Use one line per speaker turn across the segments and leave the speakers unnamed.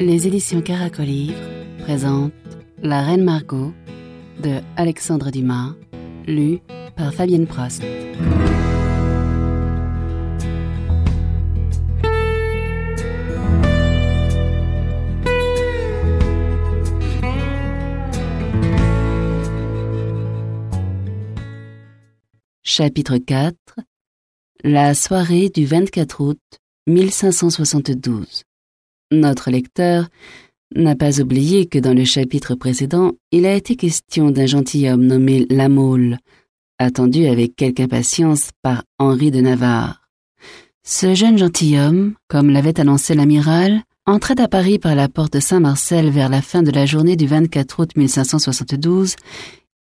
Les éditions Caracolivre présentent La Reine Margot de Alexandre Dumas, lu par Fabienne Prost. Chapitre 4 La soirée du 24 août 1572 Notre lecteur n'a pas oublié que dans le chapitre précédent, il a été question d'un gentilhomme nommé La Mole, attendu avec quelque impatience par Henri de Navarre. Ce jeune gentilhomme, comme l'avait annoncé l'amiral, entrait à Paris par la porte Saint-Marcel vers la fin de la journée du 24 août 1572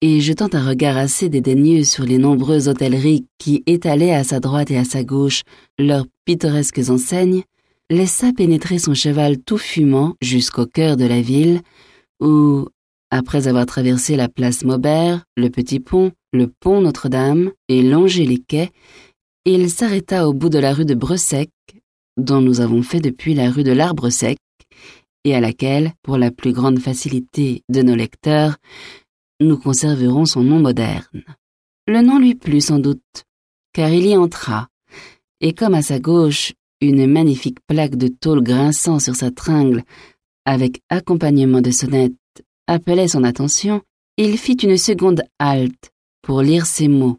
et jetant un regard assez dédaigneux sur les nombreuses hôtelleries qui étalaient à sa droite et à sa gauche leurs pittoresques enseignes, laissa pénétrer son cheval tout fumant jusqu'au cœur de la ville, où, après avoir traversé la place Maubert, le petit pont, le pont Notre-Dame et longé les quais, il s'arrêta au bout de la rue de Bressec, dont nous avons fait depuis la rue de l'Arbre Sec, et à laquelle, pour la plus grande facilité de nos lecteurs, nous conserverons son nom moderne. Le nom lui plut sans doute, car il y entra, et comme à sa gauche une magnifique plaque de tôle grinçant sur sa tringle, avec accompagnement de sonnette, appelait son attention, il fit une seconde halte pour lire ces mots.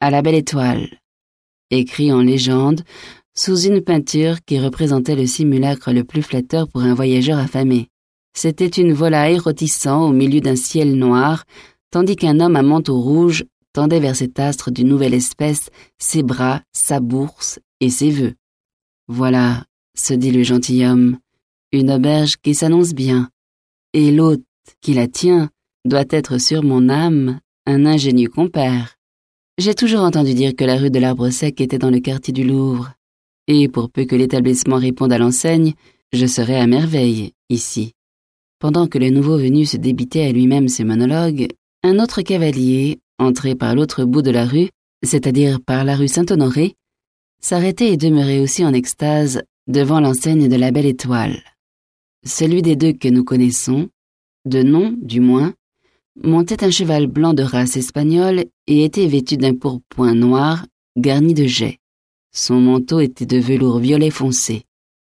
À la belle étoile, écrit en légende, sous une peinture qui représentait le simulacre le plus flatteur pour un voyageur affamé. C'était une volaille rôtissant au milieu d'un ciel noir, tandis qu'un homme à manteau rouge tendait vers cet astre d'une nouvelle espèce ses bras, sa bourse et ses vœux. Voilà, se dit le gentilhomme, une auberge qui s'annonce bien, et l'hôte qui la tient doit être sur mon âme un ingénieux compère. J'ai toujours entendu dire que la rue de l'Arbre Sec était dans le quartier du Louvre, et pour peu que l'établissement réponde à l'enseigne, je serai à merveille ici. Pendant que le nouveau venu se débitait à lui-même ses monologues, un autre cavalier, entré par l'autre bout de la rue, c'est-à-dire par la rue Saint-Honoré, s'arrêtait et demeurait aussi en extase devant l'enseigne de la Belle Étoile. Celui des deux que nous connaissons, de nom du moins, montait un cheval blanc de race espagnole et était vêtu d'un pourpoint noir garni de jais. Son manteau était de velours violet foncé.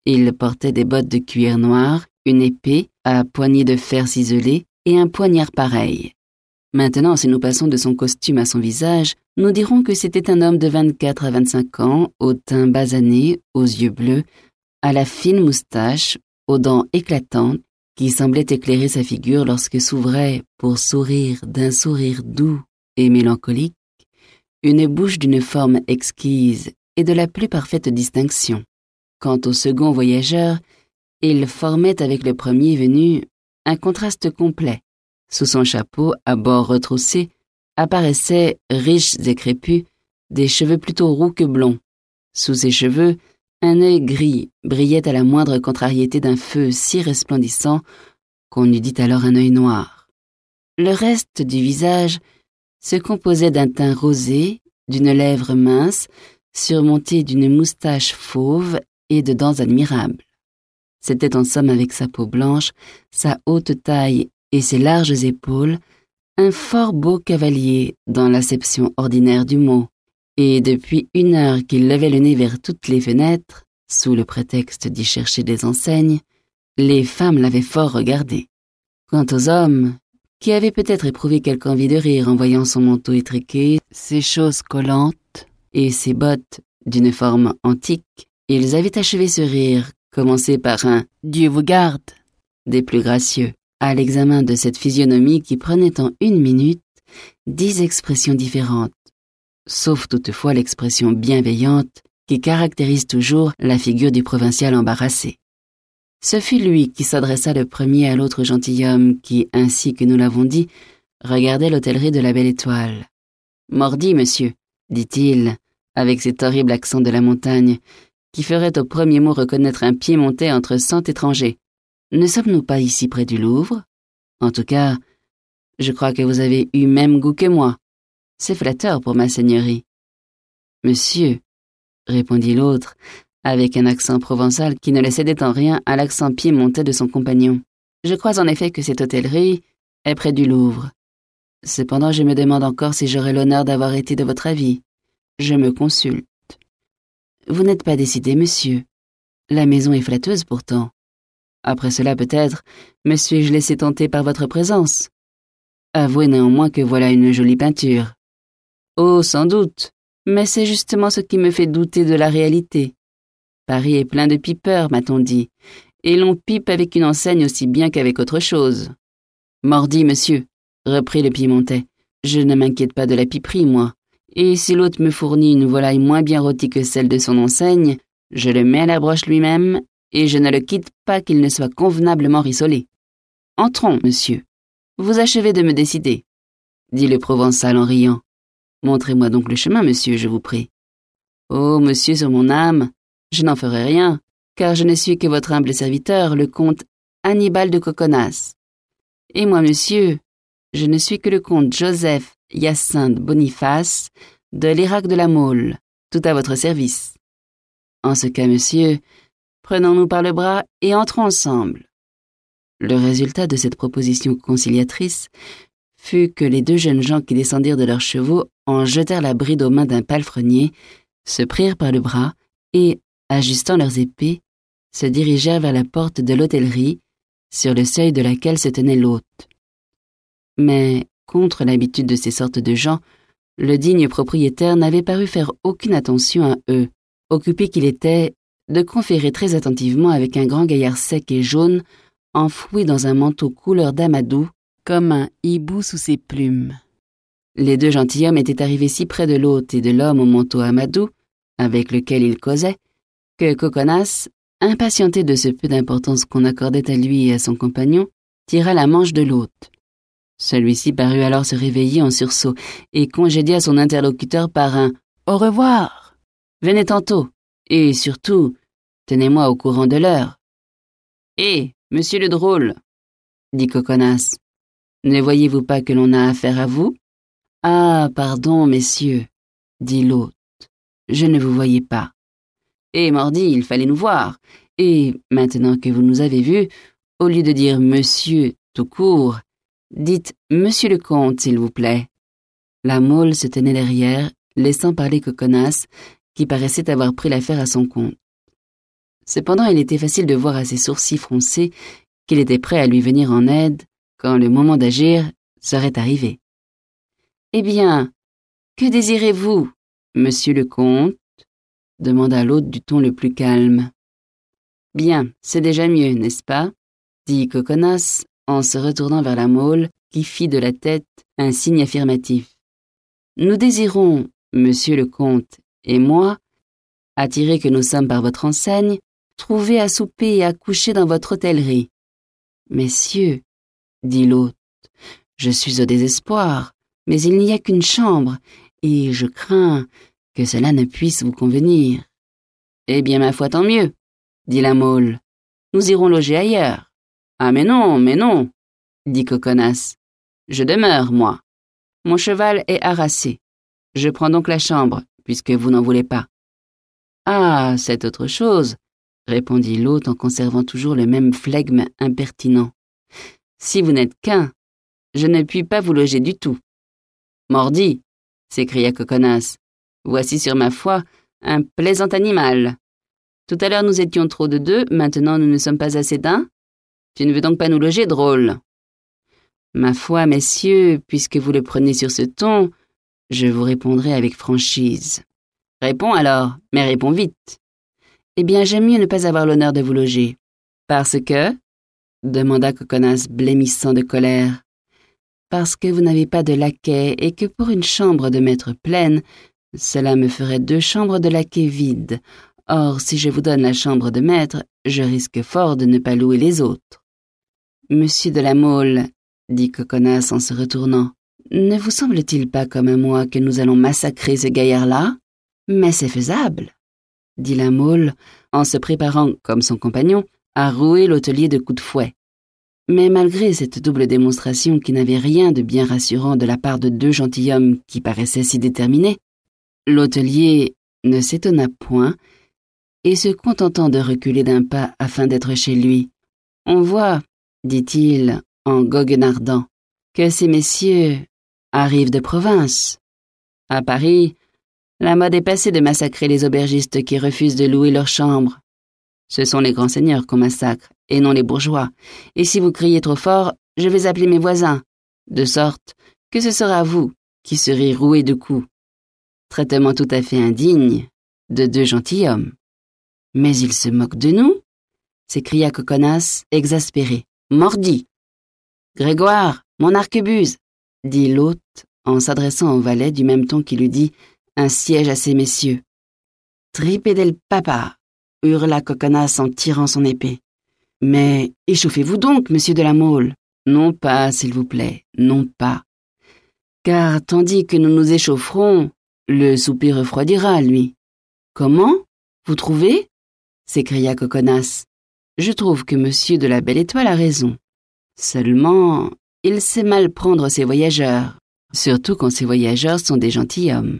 Il portait des bottes de cuir noir une épée à poignée de fer ciselée et un poignard pareil. Maintenant, si nous passons de son costume à son visage, nous dirons que c'était un homme de 24 à 25 ans, au teint basané, aux yeux bleus, à la fine moustache, aux dents éclatantes, qui semblaient éclairer sa figure lorsque s'ouvrait, pour sourire d'un sourire doux et mélancolique, une bouche d'une forme exquise et de la plus parfaite distinction. Quant au second voyageur, il formait avec le premier venu un contraste complet. Sous son chapeau, à bord retroussé, apparaissaient, riches et crépus, des cheveux plutôt roux que blonds. Sous ses cheveux, un œil gris brillait à la moindre contrariété d'un feu si resplendissant qu'on eût dit alors un œil noir. Le reste du visage se composait d'un teint rosé, d'une lèvre mince, surmontée d'une moustache fauve et de dents admirables. C'était en somme avec sa peau blanche, sa haute taille et ses larges épaules, un fort beau cavalier dans l'acception ordinaire du mot, et depuis une heure qu'il levait le nez vers toutes les fenêtres, sous le prétexte d'y chercher des enseignes, les femmes l'avaient fort regardé. Quant aux hommes, qui avaient peut-être éprouvé quelque envie de rire en voyant son manteau étriqué, ses choses collantes et ses bottes d'une forme antique, ils avaient achevé ce rire Commencez par un Dieu vous garde des plus gracieux, à l'examen de cette physionomie qui prenait en une minute dix expressions différentes, sauf toutefois l'expression bienveillante qui caractérise toujours la figure du provincial embarrassé. Ce fut lui qui s'adressa le premier à l'autre gentilhomme qui, ainsi que nous l'avons dit, regardait l'hôtellerie de la Belle Étoile. Mordi, monsieur, dit-il, avec cet horrible accent de la montagne, qui ferait au premier mot reconnaître un pied monté entre cent étrangers. Ne sommes-nous pas ici près du Louvre? En tout cas, je crois que vous avez eu même goût que moi. C'est flatteur pour ma seigneurie. Monsieur, répondit l'autre, avec un accent provençal qui ne le cédait en rien à l'accent piémontais de son compagnon. Je crois en effet que cette hôtellerie est près du Louvre. Cependant, je me demande encore si j'aurai l'honneur d'avoir été de votre avis. Je me consulte. Vous n'êtes pas décidé, monsieur. La maison est flatteuse pourtant. Après cela, peut-être, me suis-je laissé tenter par votre présence. Avouez néanmoins que voilà une jolie peinture. Oh, sans doute, mais c'est justement ce qui me fait douter de la réalité. Paris est plein de pipeurs, m'a-t-on dit, et l'on pipe avec une enseigne aussi bien qu'avec autre chose. Mordi, monsieur, reprit le Piémontais, je ne m'inquiète pas de la piperie, moi. Et si l'hôte me fournit une volaille moins bien rôtie que celle de son enseigne, je le mets à la broche lui-même, et je ne le quitte pas qu'il ne soit convenablement rissolé. Entrons, monsieur. Vous achevez de me décider, dit le Provençal en riant. Montrez-moi donc le chemin, monsieur, je vous prie. Oh, monsieur, sur mon âme, je n'en ferai rien, car je ne suis que votre humble serviteur, le comte Hannibal de Coconas. Et moi, monsieur, je ne suis que le comte Joseph Hyacinthe Boniface de l'Irak de la Mole, tout à votre service. En ce cas, monsieur, prenons-nous par le bras et entrons ensemble. Le résultat de cette proposition conciliatrice fut que les deux jeunes gens qui descendirent de leurs chevaux en jetèrent la bride aux mains d'un palefrenier, se prirent par le bras et, ajustant leurs épées, se dirigèrent vers la porte de l'hôtellerie, sur le seuil de laquelle se tenait l'hôte. Mais, contre l'habitude de ces sortes de gens, le digne propriétaire n'avait paru faire aucune attention à eux, occupé qu'il était de conférer très attentivement avec un grand gaillard sec et jaune, enfoui dans un manteau couleur d'amadou, comme un hibou sous ses plumes. Les deux gentilshommes étaient arrivés si près de l'hôte et de l'homme au manteau amadou, avec lequel ils causaient, que Coconas, impatienté de ce peu d'importance qu'on accordait à lui et à son compagnon, tira la manche de l'hôte. Celui-ci parut alors se réveiller en sursaut et congédia son interlocuteur par un Au revoir. Venez tantôt, et surtout, tenez-moi au courant de l'heure. Eh, monsieur le drôle, dit Coconas, ne voyez-vous pas que l'on a affaire à vous? Ah, pardon, messieurs, dit l'hôte, je ne vous voyais pas. Eh, mordi, il fallait nous voir. Et, maintenant que vous nous avez vus, au lieu de dire monsieur tout court, dites monsieur le comte, s'il vous plaît. La mole se tenait derrière, laissant parler Coconas, qui paraissait avoir pris l'affaire à son compte. Cependant, il était facile de voir à ses sourcils froncés qu'il était prêt à lui venir en aide quand le moment d'agir serait arrivé. Eh bien, que désirez-vous, monsieur le comte? demanda l'hôte du ton le plus calme. Bien, c'est déjà mieux, n'est-ce pas? dit Coconas en se retournant vers la Mole, qui fit de la tête un signe affirmatif. Nous désirons, monsieur le comte et moi, attirés que nous sommes par votre enseigne, trouver à souper et à coucher dans votre hôtellerie. Messieurs, dit l'hôte, je suis au désespoir, mais il n'y a qu'une chambre, et je crains que cela ne puisse vous convenir. Eh bien, ma foi, tant mieux, dit la Mole. Nous irons loger ailleurs. Ah, mais non, mais non, dit Coconas. Je demeure, moi. Mon cheval est harassé. Je prends donc la chambre, puisque vous n'en voulez pas. Ah, c'est autre chose, répondit l'hôte en conservant toujours le même flegme impertinent. Si vous n'êtes qu'un, je ne puis pas vous loger du tout. Mordi, s'écria Coconas. Voici sur ma foi un plaisant animal. Tout à l'heure nous étions trop de deux, maintenant nous ne sommes pas assez d'un. Tu ne veux donc pas nous loger, drôle Ma foi, messieurs, puisque vous le prenez sur ce ton, je vous répondrai avec franchise. Réponds alors, mais réponds vite. Eh bien, j'aime mieux ne pas avoir l'honneur de vous loger. Parce que demanda Coconas blêmissant de colère. Parce que vous n'avez pas de laquais et que pour une chambre de maître pleine, cela me ferait deux chambres de laquais vides. Or, si je vous donne la chambre de maître, je risque fort de ne pas louer les autres. Monsieur de la Mole, dit Coconas en se retournant, ne vous semble-t-il pas comme moi que nous allons massacrer ce gaillard-là? Mais c'est faisable, dit la Mole en se préparant, comme son compagnon, à rouer l'hôtelier de coups de fouet. Mais malgré cette double démonstration qui n'avait rien de bien rassurant de la part de deux gentilshommes qui paraissaient si déterminés, L'hôtelier ne s'étonna point et se contentant de reculer d'un pas afin d'être chez lui. On voit, dit-il en goguenardant, que ces messieurs arrivent de province. À Paris, la mode est passée de massacrer les aubergistes qui refusent de louer leurs chambres. Ce sont les grands seigneurs qu'on massacre, et non les bourgeois. Et si vous criez trop fort, je vais appeler mes voisins, de sorte que ce sera vous qui serez roués de coups. Traitement tout à fait indigne de deux gentilshommes. Mais ils se moquent de nous s'écria Coconas, exaspéré. Mordi. Grégoire, mon arquebuse, dit l'hôte en s'adressant au valet du même ton qu'il eût dit un siège à ces messieurs. Tripé del papa, hurla Coconas en tirant son épée. Mais échauffez-vous donc, monsieur de la Mole. Non pas, s'il vous plaît, non pas. Car tandis que nous nous échaufferons, le souper refroidira, lui. Comment? Vous trouvez? s'écria Coconas. Je trouve que monsieur de la Belle Étoile a raison. Seulement, il sait mal prendre ses voyageurs, surtout quand ces voyageurs sont des gentilshommes.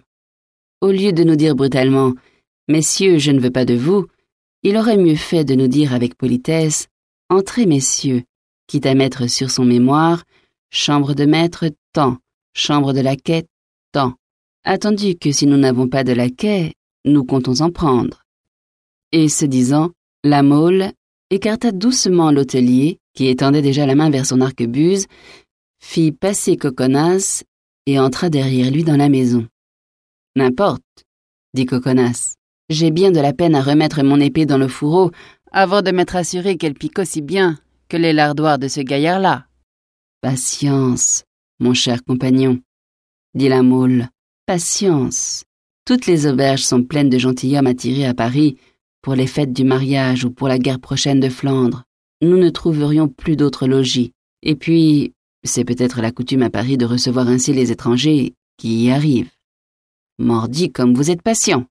Au lieu de nous dire brutalement Messieurs, je ne veux pas de vous, il aurait mieux fait de nous dire avec politesse Entrez, messieurs, quitte à mettre sur son mémoire Chambre de maître, tant, chambre de laquais, tant, attendu que si nous n'avons pas de laquais, nous comptons en prendre. Et ce disant, la Mole écarta doucement l'hôtelier, qui étendait déjà la main vers son arquebuse, fit passer Coconas et entra derrière lui dans la maison. N'importe, dit Coconas. J'ai bien de la peine à remettre mon épée dans le fourreau avant de m'être assuré qu'elle pique aussi bien que les lardoirs de ce gaillard-là. Patience, mon cher compagnon, dit la Mole. Patience. Toutes les auberges sont pleines de gentilshommes attirés à Paris pour les fêtes du mariage ou pour la guerre prochaine de Flandre, nous ne trouverions plus d'autres logis. Et puis, c'est peut-être la coutume à Paris de recevoir ainsi les étrangers qui y arrivent. Mordi comme vous êtes patient,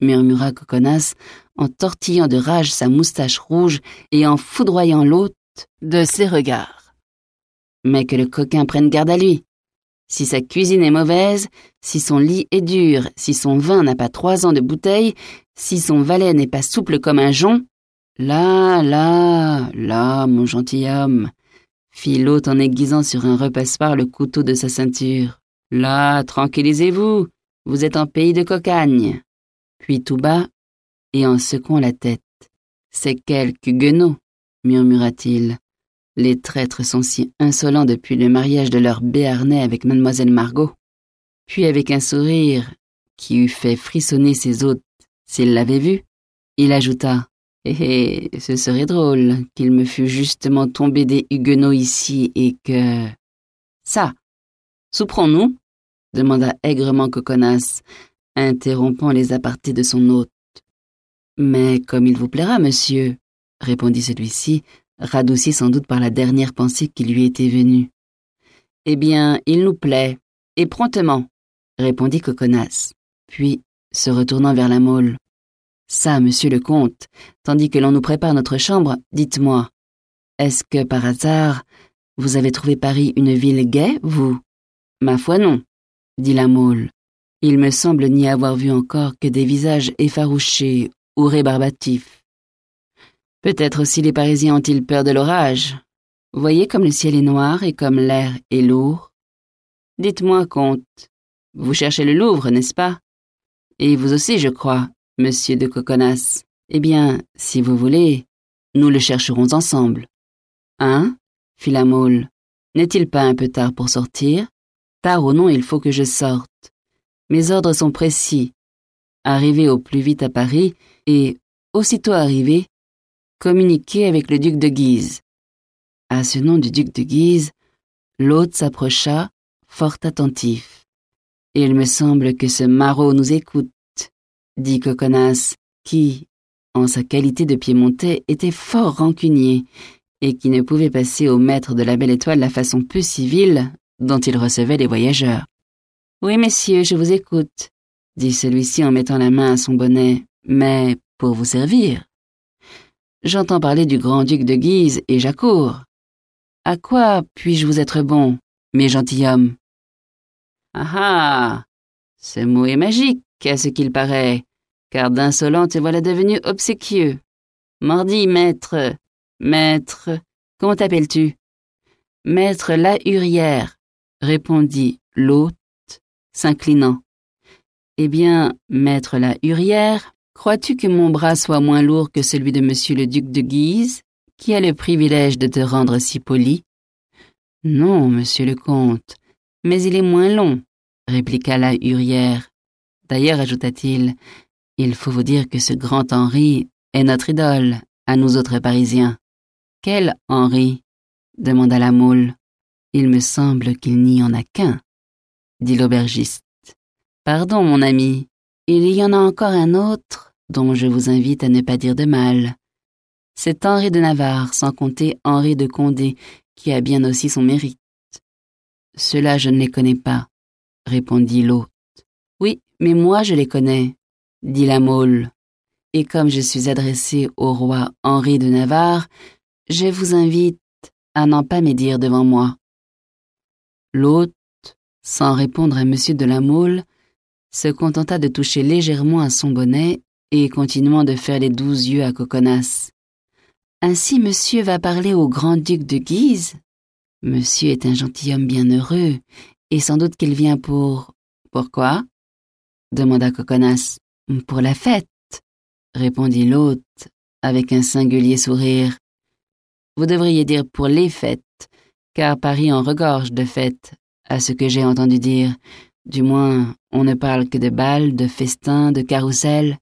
murmura Coconas en tortillant de rage sa moustache rouge et en foudroyant l'hôte de ses regards. Mais que le coquin prenne garde à lui. Si sa cuisine est mauvaise, si son lit est dur, si son vin n'a pas trois ans de bouteille, si son valet n'est pas souple comme un jonc, là, là, là, mon gentilhomme, fit l'hôte en aiguisant sur un repasse-par le couteau de sa ceinture. Là, tranquillisez-vous, vous êtes en pays de cocagne. Puis tout bas, et en secouant la tête. C'est quelque guenot, murmura-t-il. Les traîtres sont si insolents depuis le mariage de leur béarnais avec mademoiselle Margot. Puis avec un sourire qui eût fait frissonner ses hôtes s'il l'avait vu, il ajouta Eh, eh ce serait drôle qu'il me fût justement tombé des huguenots ici et que. Ça Souperons-nous demanda aigrement Coconas, interrompant les apartés de son hôte. Mais comme il vous plaira, monsieur, répondit celui-ci, radouci sans doute par la dernière pensée qui lui était venue. Eh bien, il nous plaît, et promptement, répondit Coconas. Puis, se retournant vers la Mole. Ça, monsieur le comte, tandis que l'on nous prépare notre chambre, dites-moi, est-ce que par hasard, vous avez trouvé Paris une ville gaie, vous? Ma foi non, dit la Mole. Il me semble n'y avoir vu encore que des visages effarouchés ou rébarbatifs. Peut-être aussi les Parisiens ont-ils peur de l'orage. Voyez comme le ciel est noir et comme l'air est lourd. Dites-moi, comte, vous cherchez le Louvre, n'est-ce pas? Et vous aussi, je crois, monsieur de Coconas. Eh bien, si vous voulez, nous le chercherons ensemble. Hein fit la Mole. N'est-il pas un peu tard pour sortir? Tard ou non, il faut que je sorte. Mes ordres sont précis. Arriver au plus vite à Paris et, aussitôt arrivé, communiquer avec le duc de Guise. À ce nom du duc de Guise, l'hôte s'approcha, fort attentif. Il me semble que ce maraud nous écoute, dit Coconas, qui, en sa qualité de piémontais, était fort rancunier et qui ne pouvait passer au maître de la Belle Étoile la façon peu civile dont il recevait les voyageurs. Oui, messieurs, je vous écoute, dit celui-ci en mettant la main à son bonnet, mais pour vous servir. J'entends parler du grand-duc de Guise et j'accours. À quoi puis-je vous être bon, mes gentilshommes? Ah ah Ce mot est magique, à ce qu'il paraît. car d'insolent te voilà devenu obséquieux. Mardi, maître, maître, comment t'appelles-tu? Maître La Hurière, répondit l'hôte, s'inclinant. Eh bien, maître La Hurière, crois-tu que mon bras soit moins lourd que celui de monsieur le duc de Guise, qui a le privilège de te rendre si poli? Non, monsieur le comte, mais il est moins long, répliqua la Hurière. D'ailleurs, ajouta-t-il, il faut vous dire que ce grand Henri est notre idole, à nous autres Parisiens. Quel Henri? demanda la moule. Il me semble qu'il n'y en a qu'un, dit l'aubergiste. Pardon, mon ami, il y en a encore un autre dont je vous invite à ne pas dire de mal. C'est Henri de Navarre, sans compter Henri de Condé, qui a bien aussi son mérite. Cela je ne les connais pas, répondit l'hôte. Oui, mais moi je les connais, dit la Mole. Et comme je suis adressé au roi Henri de Navarre, je vous invite à n'en pas médire devant moi. L'hôte, sans répondre à monsieur de la Mole, se contenta de toucher légèrement à son bonnet et continuant de faire les douze yeux à Coconas. Ainsi monsieur va parler au grand-duc de Guise Monsieur est un gentilhomme bien heureux, et sans doute qu'il vient pour... Pourquoi? Demanda Coconas. Pour la fête, répondit l'hôte avec un singulier sourire. Vous devriez dire pour les fêtes, car Paris en regorge de fêtes, à ce que j'ai entendu dire. Du moins, on ne parle que de bals, de festins, de carrousels.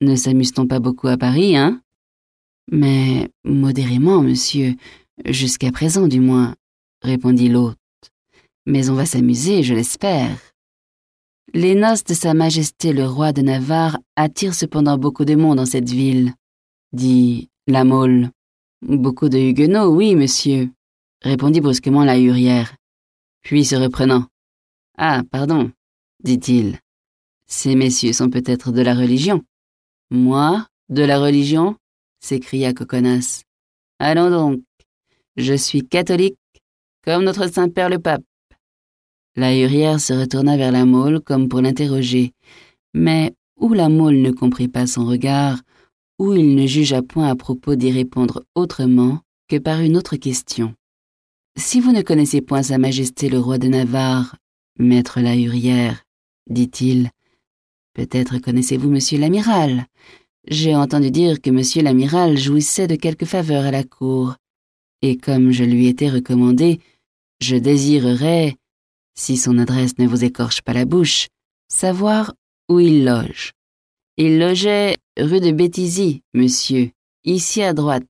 Ne s'amuse-t-on pas beaucoup à Paris, hein? Mais modérément, monsieur, jusqu'à présent du moins, répondit l'hôte. Mais on va s'amuser, je l'espère. Les noces de Sa Majesté le roi de Navarre attirent cependant beaucoup de monde dans cette ville, dit la Mole. Beaucoup de huguenots, oui, monsieur, répondit brusquement la hurière. Puis se reprenant. Ah, pardon, dit-il. Ces messieurs sont peut-être de la religion. Moi, de la religion? s'écria Coconas. Allons donc. Je suis catholique, comme notre Saint-Père le Pape. La hurière se retourna vers la Mole comme pour l'interroger, mais ou la Mole ne comprit pas son regard, ou il ne jugea point à propos d'y répondre autrement que par une autre question. Si vous ne connaissez point Sa Majesté le roi de Navarre, maître la hurière, dit-il, peut-être connaissez-vous Monsieur l'amiral. J'ai entendu dire que Monsieur l'amiral jouissait de quelques faveurs à la cour, et comme je lui étais recommandé, je désirerais, si son adresse ne vous écorche pas la bouche, savoir où il loge. Il logeait rue de Béthisy, monsieur, ici à droite,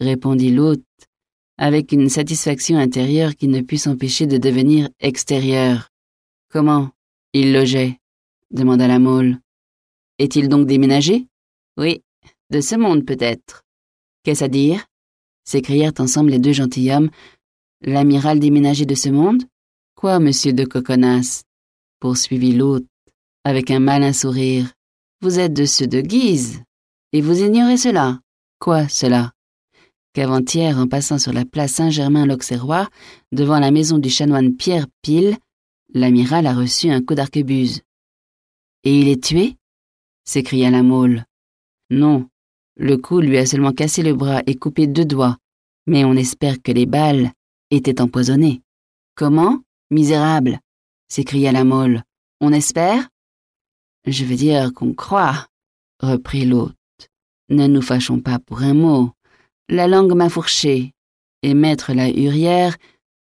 répondit l'hôte, avec une satisfaction intérieure qui ne put s'empêcher de devenir extérieure. Comment Il logeait? demanda la Mole. Est-il donc déménagé? Oui, de ce monde peut-être. Qu'est-ce à dire? s'écrièrent ensemble les deux gentilshommes. L'amiral déménagé de ce monde? Quoi, monsieur de Coconas poursuivit l'hôte, avec un malin sourire. Vous êtes de ceux de Guise, et vous ignorez cela. Quoi, cela? Qu'avant-hier, en passant sur la place Saint-Germain-l'Auxerrois, devant la maison du chanoine Pierre Pile, l'amiral a reçu un coup d'arquebuse. Et il est tué? s'écria la Mole. Non, le coup lui a seulement cassé le bras et coupé deux doigts, mais on espère que les balles étaient empoisonnées. Comment? Misérable s'écria la Mole. On espère? Je veux dire qu'on croit, reprit l'hôte. Ne nous fâchons pas pour un mot. La langue m'a fourché. Et maître la hurière,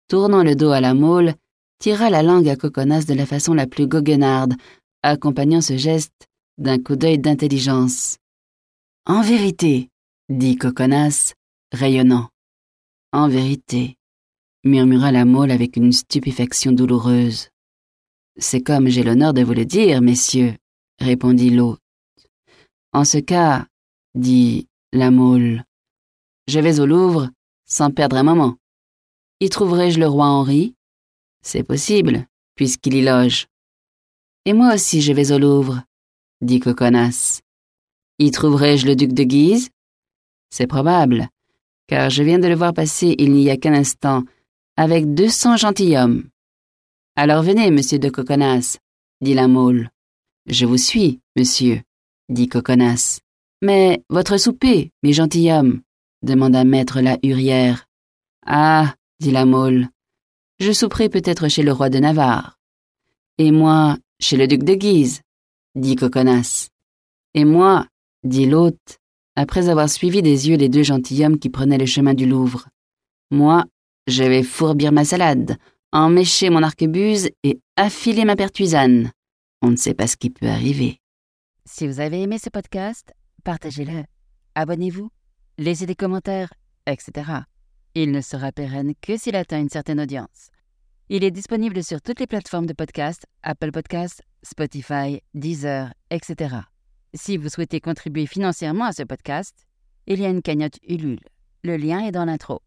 tournant le dos à la Mole, tira la langue à Coconas de la façon la plus goguenarde, accompagnant ce geste d'un coup d'œil d'intelligence. En vérité, dit Coconas, rayonnant. En vérité, murmura la Mole avec une stupéfaction douloureuse. C'est comme j'ai l'honneur de vous le dire, messieurs, répondit l'hôte. En ce cas, dit la Mole, je vais au Louvre sans perdre un moment. Y trouverai-je le roi Henri? C'est possible, puisqu'il y loge. Et moi aussi je vais au Louvre, dit Coconas. Y trouverai-je le duc de Guise? C'est probable, car je viens de le voir passer il n'y a qu'un instant, avec deux cents gentilshommes. Alors venez, monsieur de Coconas, dit la Mole. Je vous suis, monsieur, dit Coconas. Mais votre souper, mes gentilshommes demanda maître la hurière. Ah, dit la Mole, je souperai peut-être chez le roi de Navarre. Et moi, chez le duc de Guise, dit Coconas. Et moi, dit l'hôte, après avoir suivi des yeux les deux gentilshommes qui prenaient le chemin du Louvre. Moi, je vais fourbir ma salade, emmécher mon arquebuse et affiler ma pertuisane. On ne sait pas ce qui peut arriver.
Si vous avez aimé ce podcast, partagez-le, abonnez-vous, laissez des commentaires, etc. Il ne sera pérenne que s'il atteint une certaine audience. Il est disponible sur toutes les plateformes de podcast, Apple Podcasts, Spotify, Deezer, etc. Si vous souhaitez contribuer financièrement à ce podcast, il y a une cagnotte Ulule. Le lien est dans l'intro.